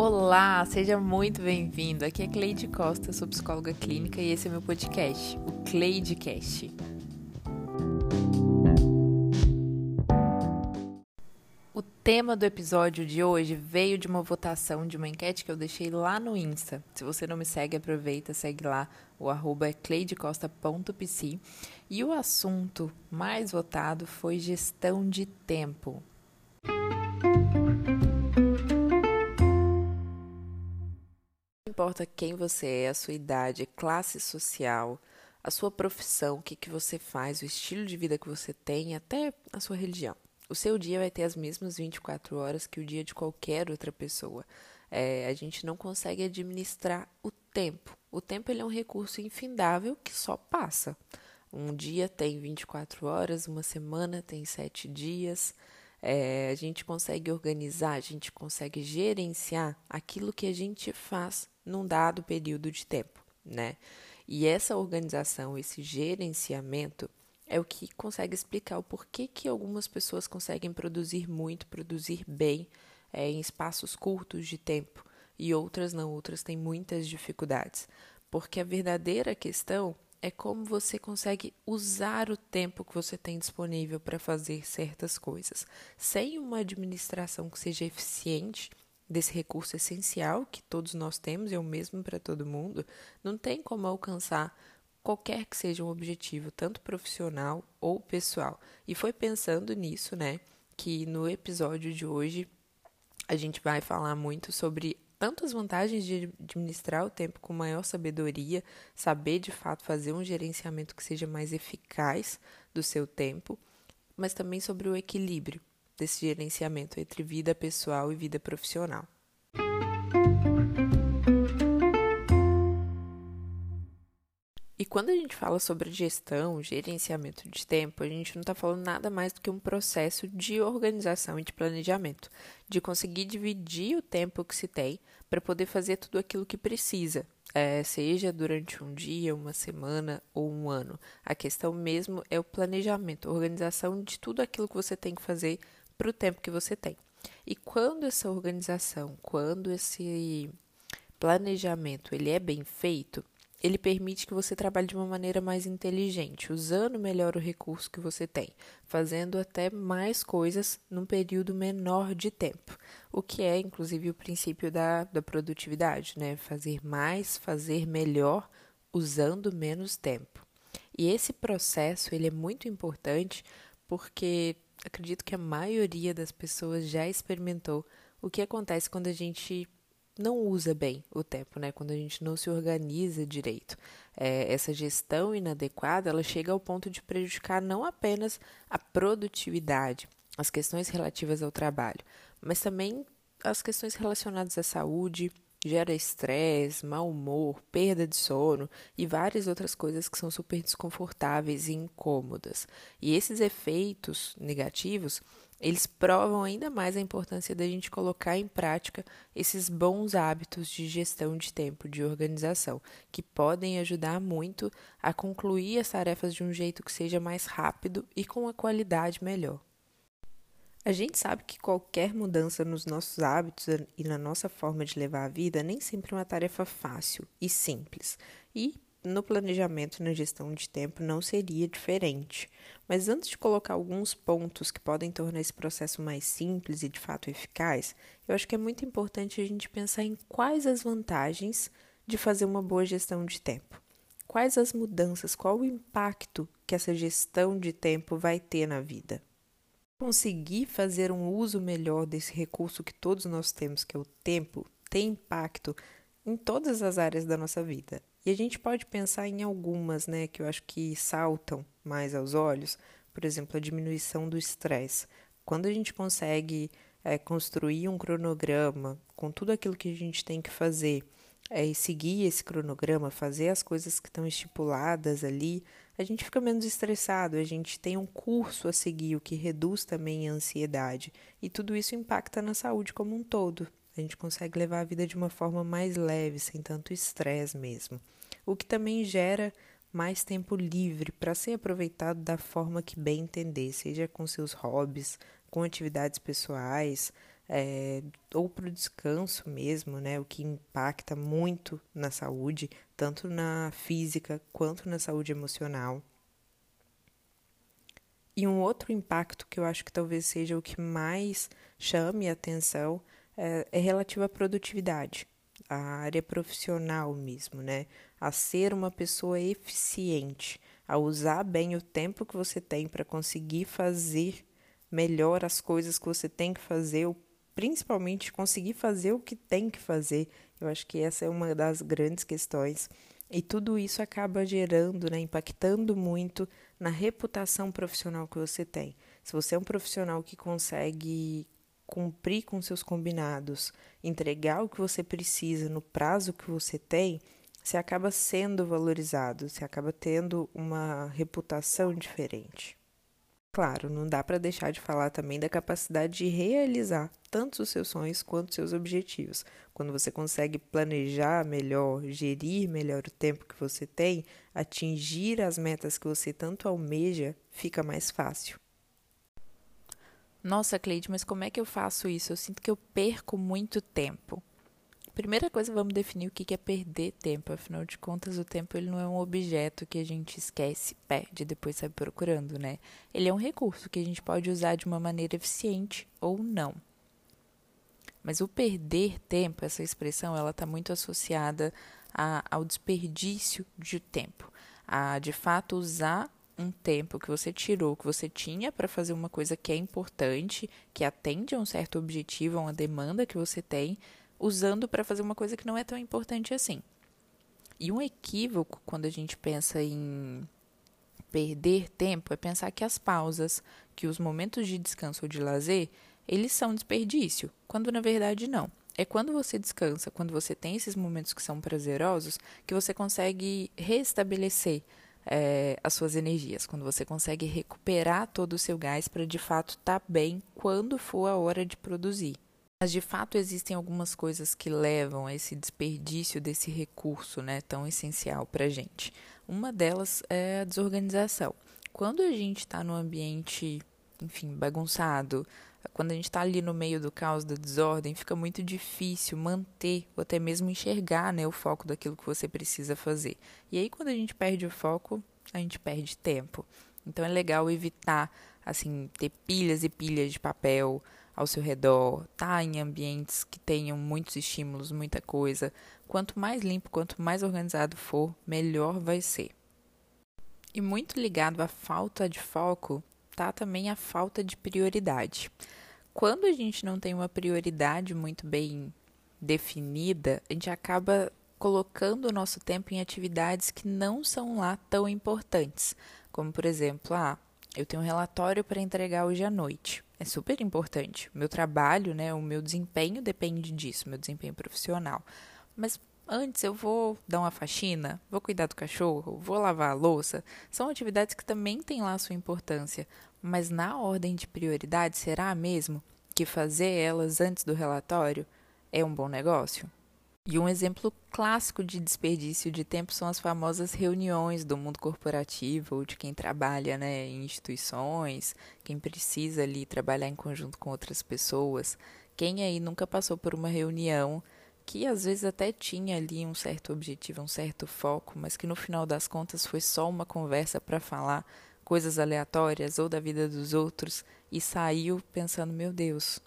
Olá, seja muito bem-vindo. Aqui é Cleide Costa, sou psicóloga clínica e esse é meu podcast, o Cleidecast. O tema do episódio de hoje veio de uma votação de uma enquete que eu deixei lá no Insta. Se você não me segue, aproveita, segue lá, o arroba é cleidecosta.pc. E o assunto mais votado foi gestão de tempo. Importa quem você é, a sua idade, classe social, a sua profissão, o que, que você faz, o estilo de vida que você tem, até a sua religião. O seu dia vai ter as mesmas 24 horas que o dia de qualquer outra pessoa. É, a gente não consegue administrar o tempo. O tempo ele é um recurso infindável que só passa. Um dia tem 24 horas, uma semana tem 7 dias. É, a gente consegue organizar, a gente consegue gerenciar aquilo que a gente faz num dado período de tempo, né? E essa organização, esse gerenciamento é o que consegue explicar o porquê que algumas pessoas conseguem produzir muito, produzir bem é, em espaços curtos de tempo e outras não, outras têm muitas dificuldades. Porque a verdadeira questão é como você consegue usar o tempo que você tem disponível para fazer certas coisas. Sem uma administração que seja eficiente, desse recurso essencial que todos nós temos, é o mesmo para todo mundo, não tem como alcançar qualquer que seja um objetivo, tanto profissional ou pessoal. E foi pensando nisso, né, que no episódio de hoje a gente vai falar muito sobre tanto as vantagens de administrar o tempo com maior sabedoria, saber de fato fazer um gerenciamento que seja mais eficaz do seu tempo, mas também sobre o equilíbrio desse gerenciamento entre vida pessoal e vida profissional. Quando a gente fala sobre gestão, gerenciamento de tempo, a gente não está falando nada mais do que um processo de organização e de planejamento, de conseguir dividir o tempo que se tem para poder fazer tudo aquilo que precisa, é, seja durante um dia, uma semana ou um ano. A questão mesmo é o planejamento, organização de tudo aquilo que você tem que fazer para o tempo que você tem. E quando essa organização, quando esse planejamento ele é bem feito, ele permite que você trabalhe de uma maneira mais inteligente, usando melhor o recurso que você tem, fazendo até mais coisas num período menor de tempo, o que é inclusive o princípio da, da produtividade, né? Fazer mais, fazer melhor, usando menos tempo. E esse processo ele é muito importante porque acredito que a maioria das pessoas já experimentou o que acontece quando a gente não usa bem o tempo, né? Quando a gente não se organiza direito. É, essa gestão inadequada, ela chega ao ponto de prejudicar não apenas a produtividade, as questões relativas ao trabalho, mas também as questões relacionadas à saúde, gera estresse, mau humor, perda de sono e várias outras coisas que são super desconfortáveis e incômodas. E esses efeitos negativos, eles provam ainda mais a importância da gente colocar em prática esses bons hábitos de gestão de tempo, de organização, que podem ajudar muito a concluir as tarefas de um jeito que seja mais rápido e com uma qualidade melhor. A gente sabe que qualquer mudança nos nossos hábitos e na nossa forma de levar a vida nem sempre é uma tarefa fácil e simples. E no planejamento e na gestão de tempo não seria diferente. Mas antes de colocar alguns pontos que podem tornar esse processo mais simples e de fato eficaz, eu acho que é muito importante a gente pensar em quais as vantagens de fazer uma boa gestão de tempo. Quais as mudanças, qual o impacto que essa gestão de tempo vai ter na vida conseguir fazer um uso melhor desse recurso que todos nós temos, que é o tempo, tem impacto em todas as áreas da nossa vida. E a gente pode pensar em algumas, né, que eu acho que saltam mais aos olhos, por exemplo, a diminuição do estresse. Quando a gente consegue é, construir um cronograma com tudo aquilo que a gente tem que fazer é, seguir esse cronograma, fazer as coisas que estão estipuladas ali, a gente fica menos estressado, a gente tem um curso a seguir, o que reduz também a ansiedade. E tudo isso impacta na saúde como um todo. A gente consegue levar a vida de uma forma mais leve, sem tanto estresse mesmo. O que também gera mais tempo livre para ser aproveitado da forma que bem entender, seja com seus hobbies, com atividades pessoais, é, ou para o descanso mesmo, né? O que impacta muito na saúde, tanto na física quanto na saúde emocional. E um outro impacto que eu acho que talvez seja o que mais chame a atenção é, é relativo à produtividade, à área profissional mesmo, né? A ser uma pessoa eficiente, a usar bem o tempo que você tem para conseguir fazer melhor as coisas que você tem que fazer, ou principalmente conseguir fazer o que tem que fazer. Eu acho que essa é uma das grandes questões. E tudo isso acaba gerando, né, impactando muito na reputação profissional que você tem. Se você é um profissional que consegue cumprir com seus combinados, entregar o que você precisa no prazo que você tem, você acaba sendo valorizado, você acaba tendo uma reputação diferente. Claro, não dá para deixar de falar também da capacidade de realizar tanto os seus sonhos quanto os seus objetivos. Quando você consegue planejar melhor, gerir melhor o tempo que você tem, atingir as metas que você tanto almeja, fica mais fácil. Nossa, Cleide, mas como é que eu faço isso? Eu sinto que eu perco muito tempo. Primeira coisa, vamos definir o que é perder tempo. Afinal de contas, o tempo ele não é um objeto que a gente esquece, perde e depois sai procurando, né? Ele é um recurso que a gente pode usar de uma maneira eficiente ou não. Mas o perder tempo, essa expressão, ela está muito associada a, ao desperdício de tempo. A, de fato, usar um tempo que você tirou, que você tinha para fazer uma coisa que é importante, que atende a um certo objetivo, a uma demanda que você tem, usando para fazer uma coisa que não é tão importante assim. E um equívoco quando a gente pensa em perder tempo é pensar que as pausas, que os momentos de descanso ou de lazer, eles são desperdício, quando na verdade não. É quando você descansa, quando você tem esses momentos que são prazerosos, que você consegue restabelecer é, as suas energias, quando você consegue recuperar todo o seu gás para de fato estar tá bem quando for a hora de produzir. Mas de fato existem algumas coisas que levam a esse desperdício desse recurso, né, tão essencial para a gente. Uma delas é a desorganização. Quando a gente está no ambiente, enfim, bagunçado, quando a gente está ali no meio do caos, da desordem, fica muito difícil manter ou até mesmo enxergar né, o foco daquilo que você precisa fazer. E aí, quando a gente perde o foco, a gente perde tempo. Então, é legal evitar, assim, ter pilhas e pilhas de papel, ao seu redor, tá em ambientes que tenham muitos estímulos, muita coisa. Quanto mais limpo, quanto mais organizado for, melhor vai ser. E muito ligado à falta de foco, tá também a falta de prioridade. Quando a gente não tem uma prioridade muito bem definida, a gente acaba colocando o nosso tempo em atividades que não são lá tão importantes, como por exemplo, ah, eu tenho um relatório para entregar hoje à noite. É super importante. Meu trabalho, né, o meu desempenho depende disso, meu desempenho profissional. Mas antes eu vou dar uma faxina, vou cuidar do cachorro, vou lavar a louça. São atividades que também têm lá sua importância. Mas na ordem de prioridade, será mesmo que fazer elas antes do relatório é um bom negócio? E um exemplo clássico de desperdício de tempo são as famosas reuniões do mundo corporativo ou de quem trabalha né, em instituições, quem precisa ali trabalhar em conjunto com outras pessoas. Quem aí nunca passou por uma reunião que às vezes até tinha ali um certo objetivo, um certo foco, mas que no final das contas foi só uma conversa para falar coisas aleatórias ou da vida dos outros e saiu pensando, meu Deus,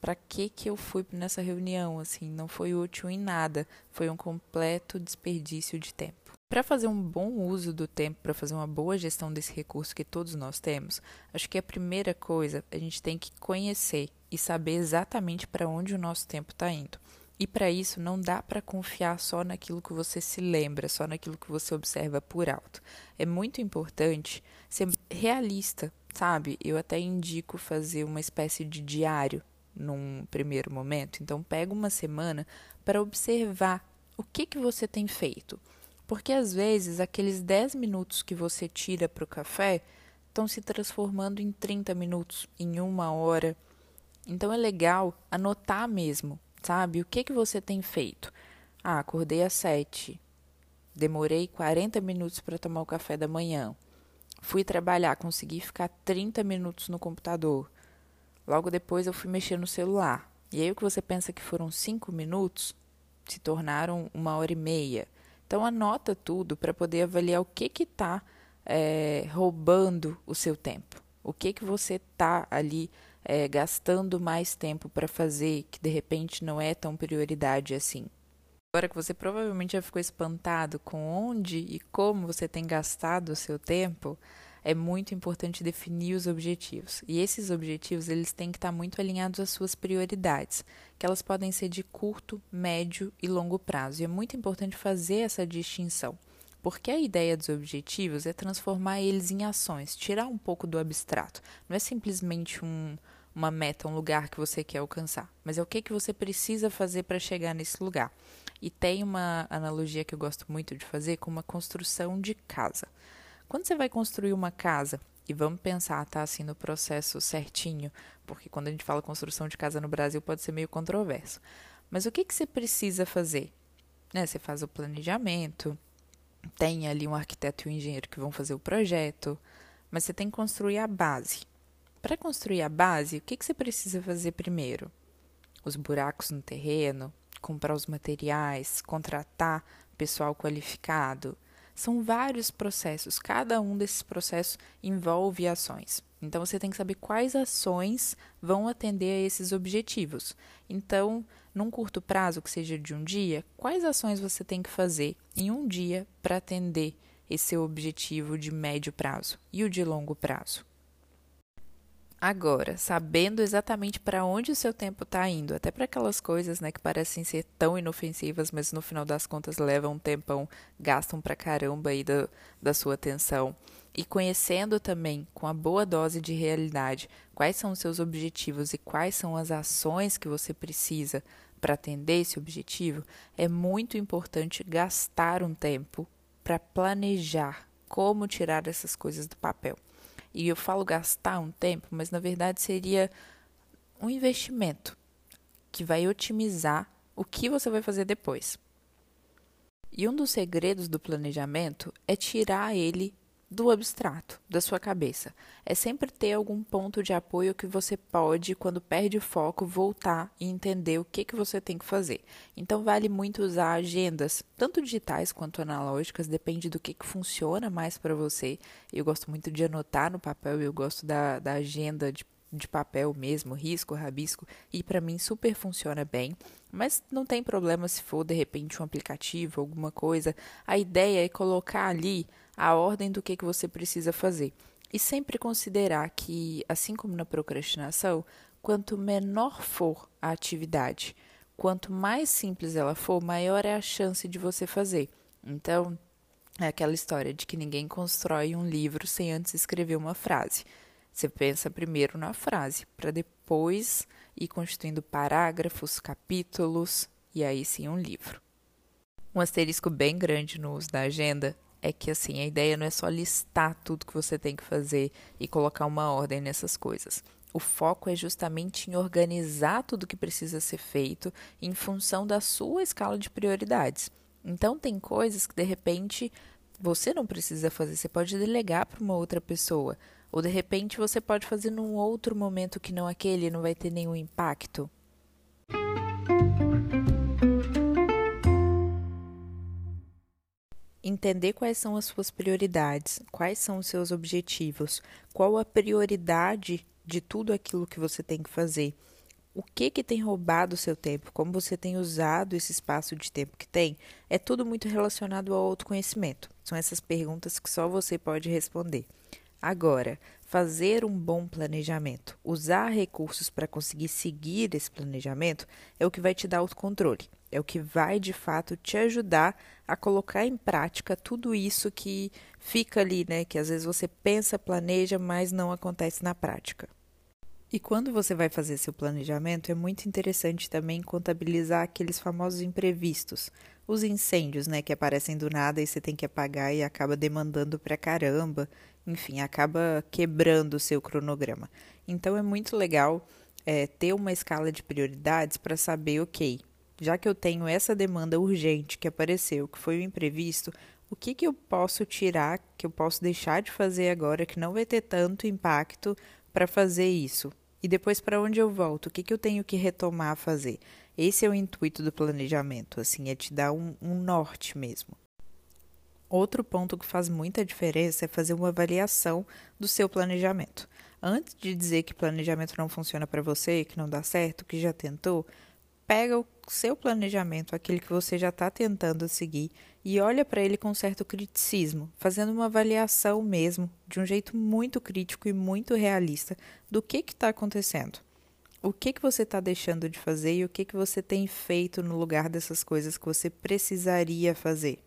para que que eu fui nessa reunião, assim, não foi útil em nada, foi um completo desperdício de tempo. Para fazer um bom uso do tempo, para fazer uma boa gestão desse recurso que todos nós temos, acho que a primeira coisa a gente tem que conhecer e saber exatamente para onde o nosso tempo está indo. E para isso não dá para confiar só naquilo que você se lembra, só naquilo que você observa por alto. É muito importante ser realista, sabe? Eu até indico fazer uma espécie de diário num primeiro momento. Então, pega uma semana para observar o que, que você tem feito. Porque às vezes aqueles 10 minutos que você tira para o café estão se transformando em 30 minutos, em uma hora. Então é legal anotar mesmo, sabe? O que, que você tem feito? Ah, acordei às 7. Demorei 40 minutos para tomar o café da manhã. Fui trabalhar, consegui ficar 30 minutos no computador. Logo depois eu fui mexer no celular. E aí o que você pensa que foram cinco minutos se tornaram uma hora e meia. Então anota tudo para poder avaliar o que que está é, roubando o seu tempo. O que que você está ali é, gastando mais tempo para fazer que de repente não é tão prioridade assim. Agora que você provavelmente já ficou espantado com onde e como você tem gastado o seu tempo, é muito importante definir os objetivos. E esses objetivos, eles têm que estar muito alinhados às suas prioridades, que elas podem ser de curto, médio e longo prazo. E é muito importante fazer essa distinção. Porque a ideia dos objetivos é transformar eles em ações, tirar um pouco do abstrato. Não é simplesmente um, uma meta, um lugar que você quer alcançar, mas é o que, que você precisa fazer para chegar nesse lugar. E tem uma analogia que eu gosto muito de fazer com uma construção de casa. Quando você vai construir uma casa, e vamos pensar, tá, assim, no processo certinho, porque quando a gente fala construção de casa no Brasil pode ser meio controverso. Mas o que, que você precisa fazer? Né, você faz o planejamento, tem ali um arquiteto e um engenheiro que vão fazer o projeto, mas você tem que construir a base. Para construir a base, o que, que você precisa fazer primeiro? Os buracos no terreno, comprar os materiais, contratar pessoal qualificado, são vários processos, cada um desses processos envolve ações. Então você tem que saber quais ações vão atender a esses objetivos. Então, num curto prazo, que seja de um dia, quais ações você tem que fazer em um dia para atender esse objetivo de médio prazo e o de longo prazo? Agora, sabendo exatamente para onde o seu tempo está indo, até para aquelas coisas né, que parecem ser tão inofensivas, mas no final das contas levam um tempão, gastam para caramba aí da, da sua atenção. E conhecendo também, com a boa dose de realidade, quais são os seus objetivos e quais são as ações que você precisa para atender esse objetivo, é muito importante gastar um tempo para planejar como tirar essas coisas do papel. E eu falo gastar um tempo, mas na verdade seria um investimento que vai otimizar o que você vai fazer depois. E um dos segredos do planejamento é tirar ele do abstrato, da sua cabeça. É sempre ter algum ponto de apoio que você pode, quando perde o foco, voltar e entender o que, que você tem que fazer. Então, vale muito usar agendas, tanto digitais quanto analógicas, depende do que, que funciona mais para você. Eu gosto muito de anotar no papel, eu gosto da, da agenda de de papel mesmo, risco, rabisco, e para mim super funciona bem. Mas não tem problema se for de repente um aplicativo, alguma coisa. A ideia é colocar ali a ordem do que, que você precisa fazer. E sempre considerar que, assim como na procrastinação, quanto menor for a atividade, quanto mais simples ela for, maior é a chance de você fazer. Então, é aquela história de que ninguém constrói um livro sem antes escrever uma frase. Você pensa primeiro na frase, para depois ir constituindo parágrafos, capítulos e aí sim um livro. Um asterisco bem grande no uso da agenda é que assim, a ideia não é só listar tudo que você tem que fazer e colocar uma ordem nessas coisas. O foco é justamente em organizar tudo que precisa ser feito em função da sua escala de prioridades. Então tem coisas que de repente você não precisa fazer, você pode delegar para uma outra pessoa. Ou de repente você pode fazer num outro momento que não aquele, não vai ter nenhum impacto. Entender quais são as suas prioridades, quais são os seus objetivos, qual a prioridade de tudo aquilo que você tem que fazer. O que que tem roubado o seu tempo? Como você tem usado esse espaço de tempo que tem? É tudo muito relacionado ao autoconhecimento. São essas perguntas que só você pode responder. Agora, fazer um bom planejamento, usar recursos para conseguir seguir esse planejamento é o que vai te dar autocontrole, é o que vai de fato te ajudar a colocar em prática tudo isso que fica ali, né? Que às vezes você pensa, planeja, mas não acontece na prática. E quando você vai fazer seu planejamento, é muito interessante também contabilizar aqueles famosos imprevistos, os incêndios, né, que aparecem do nada e você tem que apagar e acaba demandando pra caramba, enfim, acaba quebrando o seu cronograma. Então é muito legal é, ter uma escala de prioridades para saber, ok, já que eu tenho essa demanda urgente que apareceu, que foi o imprevisto, o que, que eu posso tirar, que eu posso deixar de fazer agora, que não vai ter tanto impacto para fazer isso? E depois para onde eu volto? O que, que eu tenho que retomar a fazer? Esse é o intuito do planejamento, assim, é te dar um, um norte mesmo. Outro ponto que faz muita diferença é fazer uma avaliação do seu planejamento. Antes de dizer que planejamento não funciona para você, que não dá certo, que já tentou, pega o seu planejamento, aquele que você já está tentando seguir, e olha para ele com certo criticismo, fazendo uma avaliação mesmo, de um jeito muito crítico e muito realista, do que está acontecendo. O que, que você está deixando de fazer e o que, que você tem feito no lugar dessas coisas que você precisaria fazer.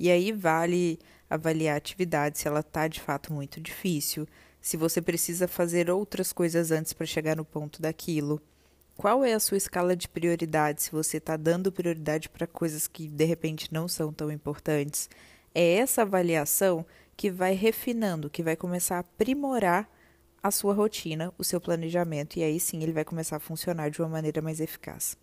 E aí vale avaliar a atividade se ela está de fato muito difícil, se você precisa fazer outras coisas antes para chegar no ponto daquilo. Qual é a sua escala de prioridade? Se você está dando prioridade para coisas que de repente não são tão importantes. É essa avaliação que vai refinando, que vai começar a aprimorar a sua rotina, o seu planejamento, e aí sim ele vai começar a funcionar de uma maneira mais eficaz.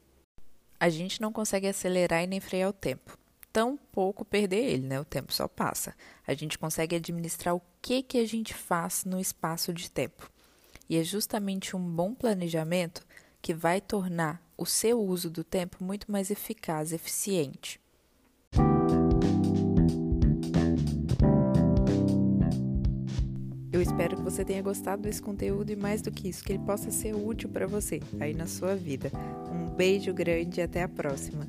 A gente não consegue acelerar e nem frear o tempo tão pouco perder ele, né? O tempo só passa. A gente consegue administrar o que que a gente faz no espaço de tempo. E é justamente um bom planejamento que vai tornar o seu uso do tempo muito mais eficaz, eficiente. Eu espero que você tenha gostado desse conteúdo e mais do que isso, que ele possa ser útil para você aí na sua vida. Um beijo grande e até a próxima.